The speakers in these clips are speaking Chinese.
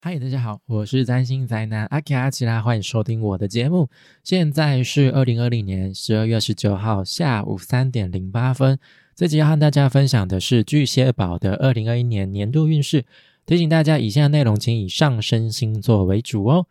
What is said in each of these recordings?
嗨，大家好，我是占星宅男阿奇阿奇拉，欢迎收听我的节目。现在是二零二零年十二月十九号下午三点零八分。这集要和大家分享的是巨蟹宝的二零二一年年度运势。提醒大家，以下内容请以上升星座为主哦。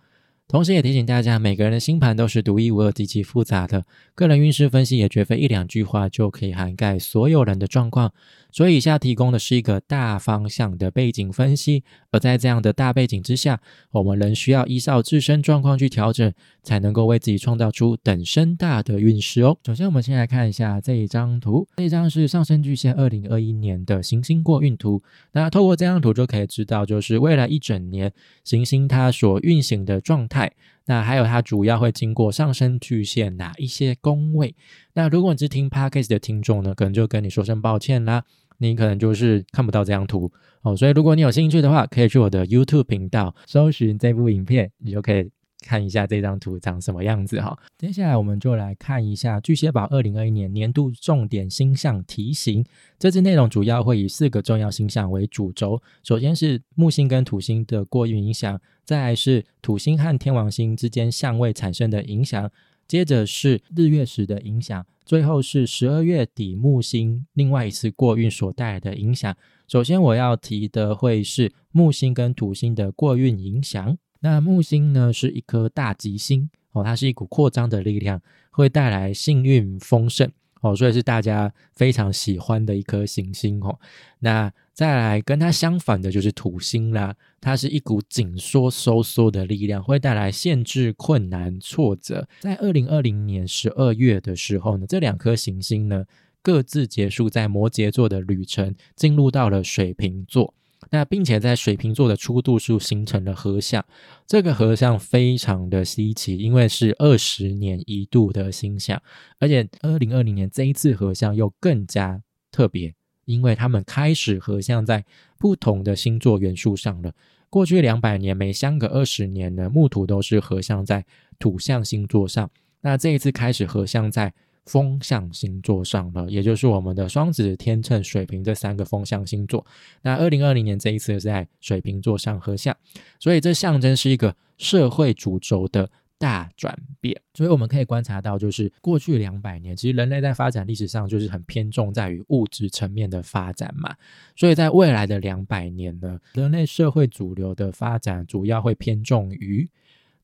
同时，也提醒大家，每个人的星盘都是独一无二、极其复杂的，个人运势分析也绝非一两句话就可以涵盖所有人的状况。所以，以下提供的是一个大方向的背景分析，而在这样的大背景之下，我们仍需要依照自身状况去调整，才能够为自己创造出等身大的运势哦。首先，我们先来看一下这一张图，这一张是上升巨蟹二零二一年的行星过运图。那透过这张图就可以知道，就是未来一整年行星它所运行的状态。那还有它主要会经过上升巨蟹哪一些宫位？那如果你是听 podcast 的听众呢，可能就跟你说声抱歉啦。你可能就是看不到这张图哦，所以如果你有兴趣的话，可以去我的 YouTube 频道搜寻这部影片，你就可以看一下这张图长什么样子哈。接下来我们就来看一下巨蟹宝二零二一年年度重点星象题型。这次内容主要会以四个重要星象为主轴，首先是木星跟土星的过运影响，再来是土星和天王星之间相位产生的影响。接着是日月食的影响，最后是十二月底木星另外一次过运所带来的影响。首先我要提的会是木星跟土星的过运影响。那木星呢是一颗大吉星哦，它是一股扩张的力量，会带来幸运丰盛哦，所以是大家非常喜欢的一颗行星哦。那再来跟它相反的就是土星啦，它是一股紧缩收缩的力量，会带来限制、困难、挫折。在二零二零年十二月的时候呢，这两颗行星呢各自结束在摩羯座的旅程，进入到了水瓶座。那并且在水瓶座的初度数形成了合相，这个合相非常的稀奇，因为是二十年一度的星象，而且二零二零年这一次合相又更加特别。因为他们开始合相在不同的星座元素上了。过去两百年，每相隔二十年呢，木土都是合相在土象星座上。那这一次开始合相在风象星座上了，也就是我们的双子、天秤、水瓶这三个风象星座。那二零二零年这一次是在水瓶座上合相，所以这象征是一个社会主轴的。大转变，所以我们可以观察到，就是过去两百年，其实人类在发展历史上就是很偏重在于物质层面的发展嘛。所以在未来的两百年呢，人类社会主流的发展主要会偏重于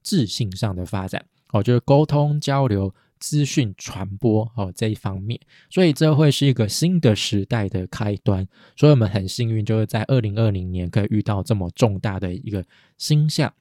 智性上的发展，哦，就是沟通交流、资讯传播哦这一方面。所以这会是一个新的时代的开端。所以我们很幸运，就是在二零二零年可以遇到这么重大的一个星象。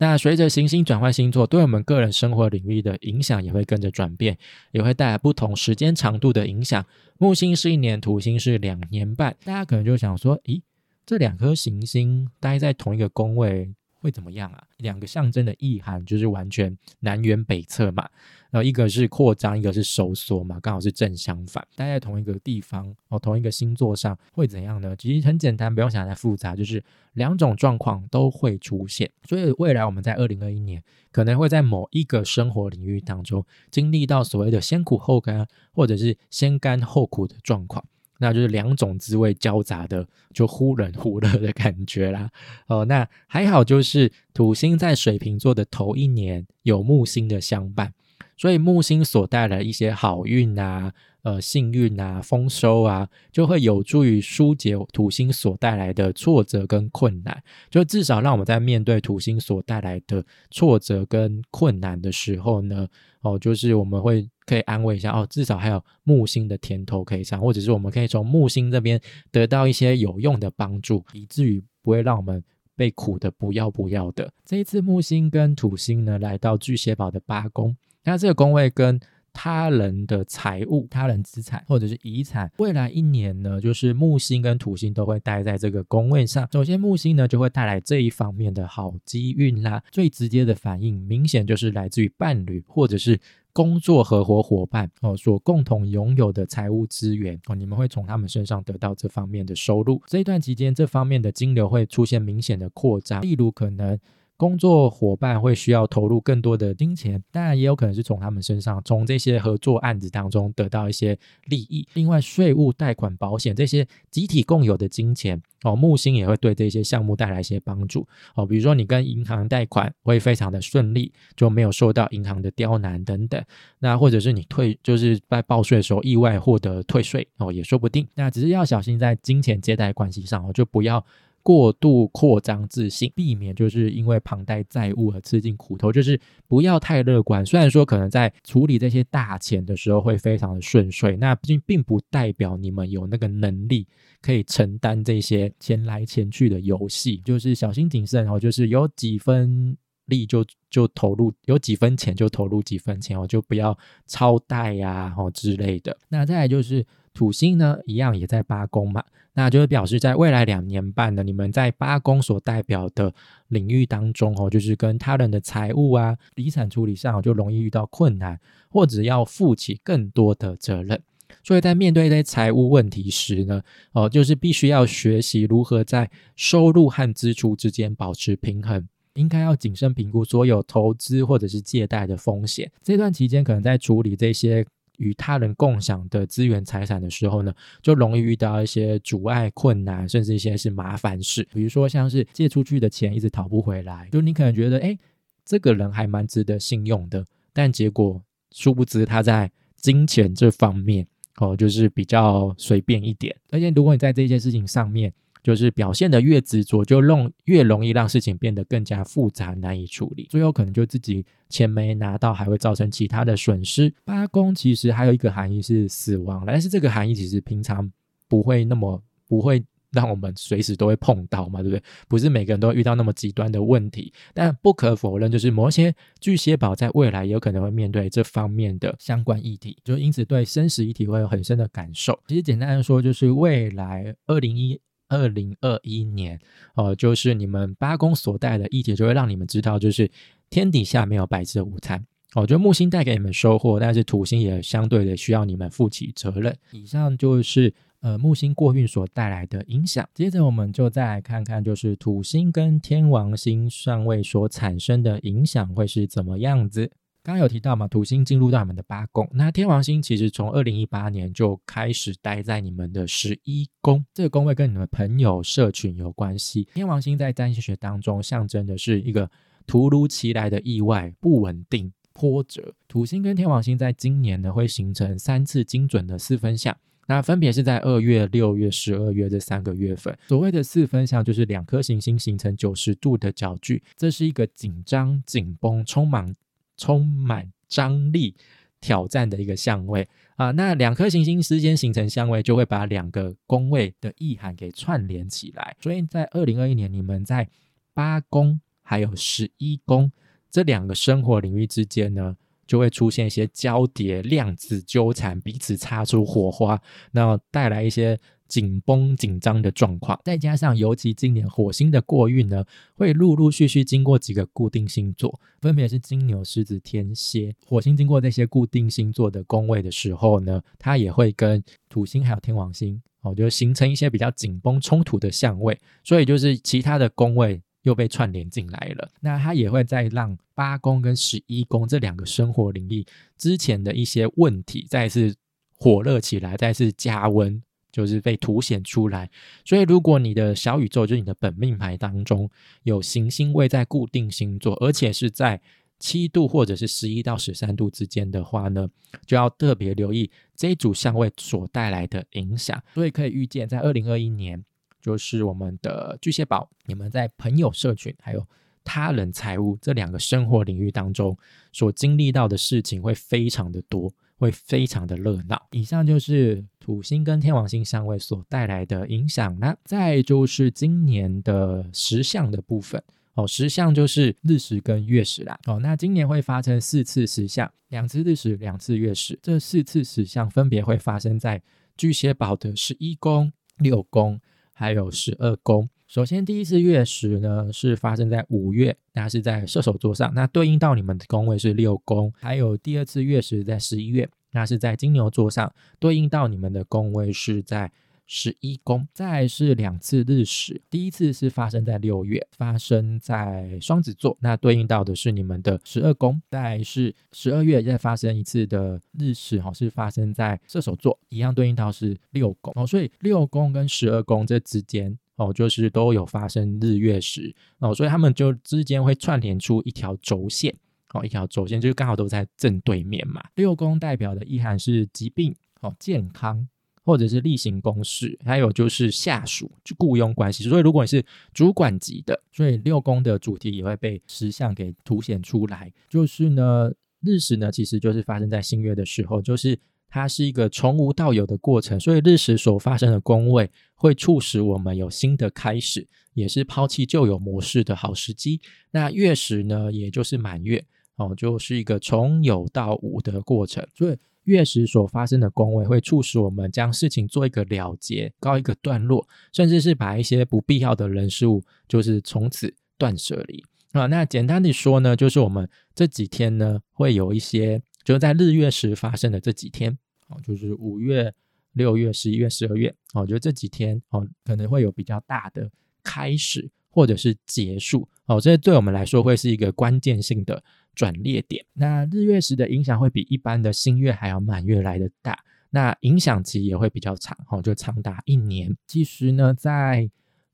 那随着行星转换星座，对我们个人生活领域的影响也会跟着转变，也会带来不同时间长度的影响。木星是一年，土星是两年半。大家可能就想说，咦，这两颗行星待在同一个宫位会怎么样啊？两个象征的意涵就是完全南辕北辙嘛。然后一个是扩张，一个是收缩嘛，刚好是正相反。待在同一个地方哦，同一个星座上会怎样呢？其实很简单，不用想太复杂，就是两种状况都会出现。所以未来我们在二零二一年可能会在某一个生活领域当中经历到所谓的先苦后甘，或者是先甘后苦的状况，那就是两种滋味交杂的，就忽冷忽热的感觉啦。哦，那还好，就是土星在水瓶座的头一年有木星的相伴。所以木星所带来一些好运啊、呃幸运啊、丰收啊，就会有助于疏解土星所带来的挫折跟困难。就至少让我们在面对土星所带来的挫折跟困难的时候呢，哦，就是我们会可以安慰一下哦，至少还有木星的甜头可以尝，或者是我们可以从木星这边得到一些有用的帮助，以至于不会让我们被苦的不要不要的。这一次木星跟土星呢，来到巨蟹宝的八宫。那这个宫位跟他人的财物、他人资产或者是遗产，未来一年呢，就是木星跟土星都会待在这个宫位上。首先，木星呢就会带来这一方面的好机运啦。最直接的反应，明显就是来自于伴侣或者是工作合伙伙伴哦所共同拥有的财务资源哦，你们会从他们身上得到这方面的收入。这一段期间，这方面的金流会出现明显的扩张，例如可能。工作伙伴会需要投入更多的金钱，当然也有可能是从他们身上，从这些合作案子当中得到一些利益。另外，税务、贷款、保险这些集体共有的金钱哦，木星也会对这些项目带来一些帮助哦。比如说，你跟银行贷款会非常的顺利，就没有受到银行的刁难等等。那或者是你退，就是在报税的时候意外获得退税哦，也说不定。那只是要小心在金钱借贷关系上哦，就不要。过度扩张自信，避免就是因为庞贷债务而吃尽苦头，就是不要太乐观。虽然说可能在处理这些大钱的时候会非常的顺遂，那并并不代表你们有那个能力可以承担这些钱来钱去的游戏，就是小心谨慎哦。就是有几分力就就投入，有几分钱就投入几分钱哦，就不要超贷呀哦之类的。那再来就是土星呢，一样也在八宫嘛。那就是表示，在未来两年半呢，你们在八宫所代表的领域当中，哦，就是跟他人的财务啊、遗产处理上，就容易遇到困难，或者要负起更多的责任。所以在面对这些财务问题时呢，哦，就是必须要学习如何在收入和支出之间保持平衡，应该要谨慎评估所有投资或者是借贷的风险。这段期间，可能在处理这些。与他人共享的资源财产的时候呢，就容易遇到一些阻碍、困难，甚至一些是麻烦事。比如说，像是借出去的钱一直讨不回来，就你可能觉得，哎，这个人还蛮值得信用的，但结果殊不知他在金钱这方面哦，就是比较随便一点。而且，如果你在这件事情上面，就是表现的越执着，就弄越容易让事情变得更加复杂，难以处理，最后可能就自己钱没拿到，还会造成其他的损失。八宫其实还有一个含义是死亡，但是这个含义其实平常不会那么不会让我们随时都会碰到嘛，对不对？不是每个人都会遇到那么极端的问题，但不可否认，就是某些巨蟹宝在未来有可能会面对这方面的相关议题，就因此对生死议题会有很深的感受。其实简单的说，就是未来二零一。二零二一年，哦，就是你们八宫所带的议题，就会让你们知道，就是天底下没有白吃的午餐。哦，就木星带给你们收获，但是土星也相对的需要你们负起责任。以上就是呃木星过运所带来的影响。接着我们就再来看看，就是土星跟天王星上位所产生的影响会是怎么样子。刚刚有提到嘛，土星进入到你们的八宫，那天王星其实从二零一八年就开始待在你们的十一宫，这个宫位跟你们朋友社群有关系。天王星在占星学当中象征的是一个突如其来的意外、不稳定、波折。土星跟天王星在今年呢会形成三次精准的四分相，那分别是在二月、六月、十二月这三个月份。所谓的四分相就是两颗行星形成九十度的角距，这是一个紧张、紧绷、充满。充满张力、挑战的一个相位啊，那两颗行星之间形成相位，就会把两个宫位的意涵给串联起来。所以在二零二一年，你们在八宫还有十一宫这两个生活领域之间呢，就会出现一些交叠、量子纠缠，彼此擦出火花，那带来一些。紧绷紧张的状况，再加上尤其今年火星的过运呢，会陆陆续续经过几个固定星座，分别是金牛、狮子、天蝎。火星经过这些固定星座的宫位的时候呢，它也会跟土星还有天王星哦，就形成一些比较紧绷冲突的相位，所以就是其他的宫位又被串联进来了。那它也会再让八宫跟十一宫这两个生活领域之前的一些问题再次火热起来，再次加温。就是被凸显出来，所以如果你的小宇宙就是你的本命牌当中有行星位在固定星座，而且是在七度或者是十一到十三度之间的话呢，就要特别留意这一组相位所带来的影响。所以可以预见，在二零二一年，就是我们的巨蟹宝，你们在朋友社群还有他人财务这两个生活领域当中所经历到的事情会非常的多。会非常的热闹。以上就是土星跟天王星相位所带来的影响那再就是今年的十相的部分哦，十相就是日食跟月食啦。哦，那今年会发生四次十相，两次日食，两次月食。这四次十相分别会发生在巨蟹宝的十一宫、六宫，还有十二宫。首先，第一次月食呢是发生在五月，那是在射手座上，那对应到你们的宫位是六宫。还有第二次月食在十一月，那是在金牛座上，对应到你们的宫位是在十一宫，再是两次日食，第一次是发生在六月，发生在双子座，那对应到的是你们的十二宫，再是十二月再发生一次的日食，哈，是发生在射手座，一样对应到是六宫哦，所以六宫跟十二宫这之间哦，就是都有发生日月食哦，所以他们就之间会串联出一条轴线，哦，一条轴线就是刚好都在正对面嘛。六宫代表的意涵是疾病，哦，健康。或者是例行公事，还有就是下属就雇佣关系。所以如果你是主管级的，所以六宫的主题也会被石像给凸显出来。就是呢，日食呢其实就是发生在新月的时候，就是它是一个从无到有的过程。所以日食所发生的宫位会促使我们有新的开始，也是抛弃旧有模式的好时机。那月食呢，也就是满月哦，就是一个从有到无的过程。所以。月食所发生的宫位会促使我们将事情做一个了结，告一个段落，甚至是把一些不必要的人事物，就是从此断舍离啊。那简单的说呢，就是我们这几天呢，会有一些就在日月食发生的这几天哦，就是五月、六月、十一月、十二月哦，就这几天哦，可能会有比较大的开始或者是结束哦，这对我们来说会是一个关键性的。转捩点，那日月食的影响会比一般的新月还要满月来的大，那影响期也会比较长，哦，就长达一年。其实呢，在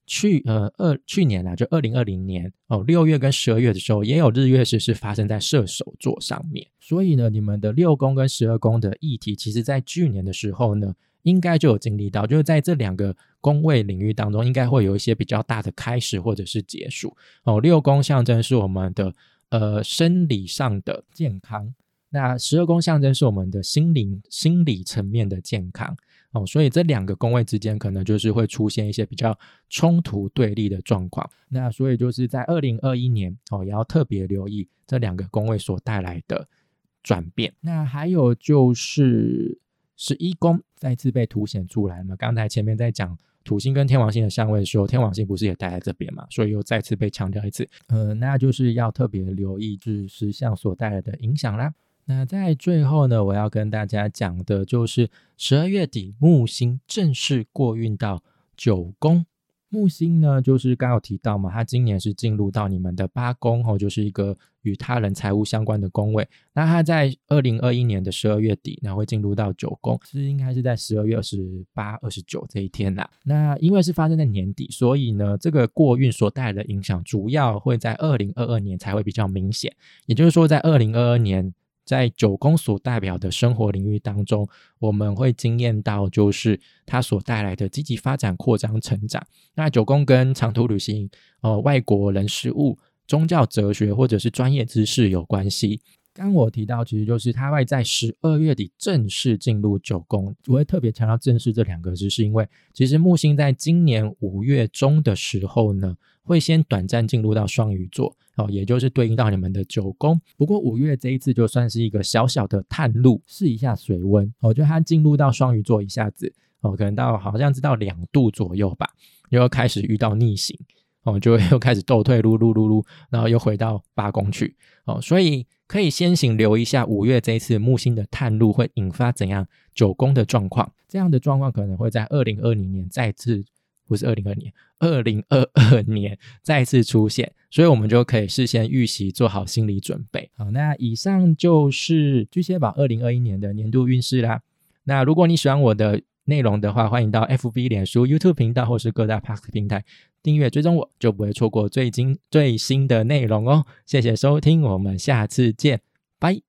去呃二去年啊，就二零二零年哦，六月跟十二月的时候，也有日月食是发生在射手座上面。所以呢，你们的六宫跟十二宫的议题，其实在去年的时候呢，应该就有经历到，就是在这两个宫位领域当中，应该会有一些比较大的开始或者是结束。哦，六宫象征是我们的。呃，生理上的健康，那十二宫象征是我们的心灵、心理层面的健康哦，所以这两个宫位之间可能就是会出现一些比较冲突对立的状况。那所以就是在二零二一年哦，也要特别留意这两个宫位所带来的转变。那还有就是十一宫再次被凸显出来嘛？刚才前面在讲。土星跟天王星的相位的时候，天王星不是也待在这边嘛？所以又再次被强调一次，呃，那就是要特别留意就是石像所带来的影响啦。那在最后呢，我要跟大家讲的就是十二月底木星正式过运到九宫。木星呢，就是刚有提到嘛，它今年是进入到你们的八宫哦，就是一个与他人财务相关的宫位。那它在二零二一年的十二月底，那会进入到九宫，是应该是在十二月二十八、二十九这一天啦。那因为是发生在年底，所以呢，这个过运所带来的影响，主要会在二零二二年才会比较明显。也就是说，在二零二二年。在九宫所代表的生活领域当中，我们会惊艳到，就是它所带来的积极发展、扩张、成长。那九宫跟长途旅行、呃外国人事物、宗教哲学或者是专业知识有关系。刚我提到，其实就是它会在十二月底正式进入九宫。我会特别强调“正式”这两个字，是因为其实木星在今年五月中的时候呢，会先短暂进入到双鱼座。哦，也就是对应到你们的九宫。不过五月这一次就算是一个小小的探路，试一下水温。哦，就它进入到双鱼座一下子，哦，可能到好像是到两度左右吧，又开始遇到逆行，哦，就又开始倒退噜噜噜噜，然后又回到八宫去。哦，所以可以先行留一下五月这一次木星的探路会引发怎样九宫的状况。这样的状况可能会在二零二零年再次。不是二零二年，二零二二年再次出现，所以我们就可以事先预习，做好心理准备。好，那以上就是巨蟹宝二零二一年的年度运势啦。那如果你喜欢我的内容的话，欢迎到 FB、脸书、YouTube 频道或是各大 p a s 平台订阅追踪，我就不会错过最新最新的内容哦。谢谢收听，我们下次见，拜。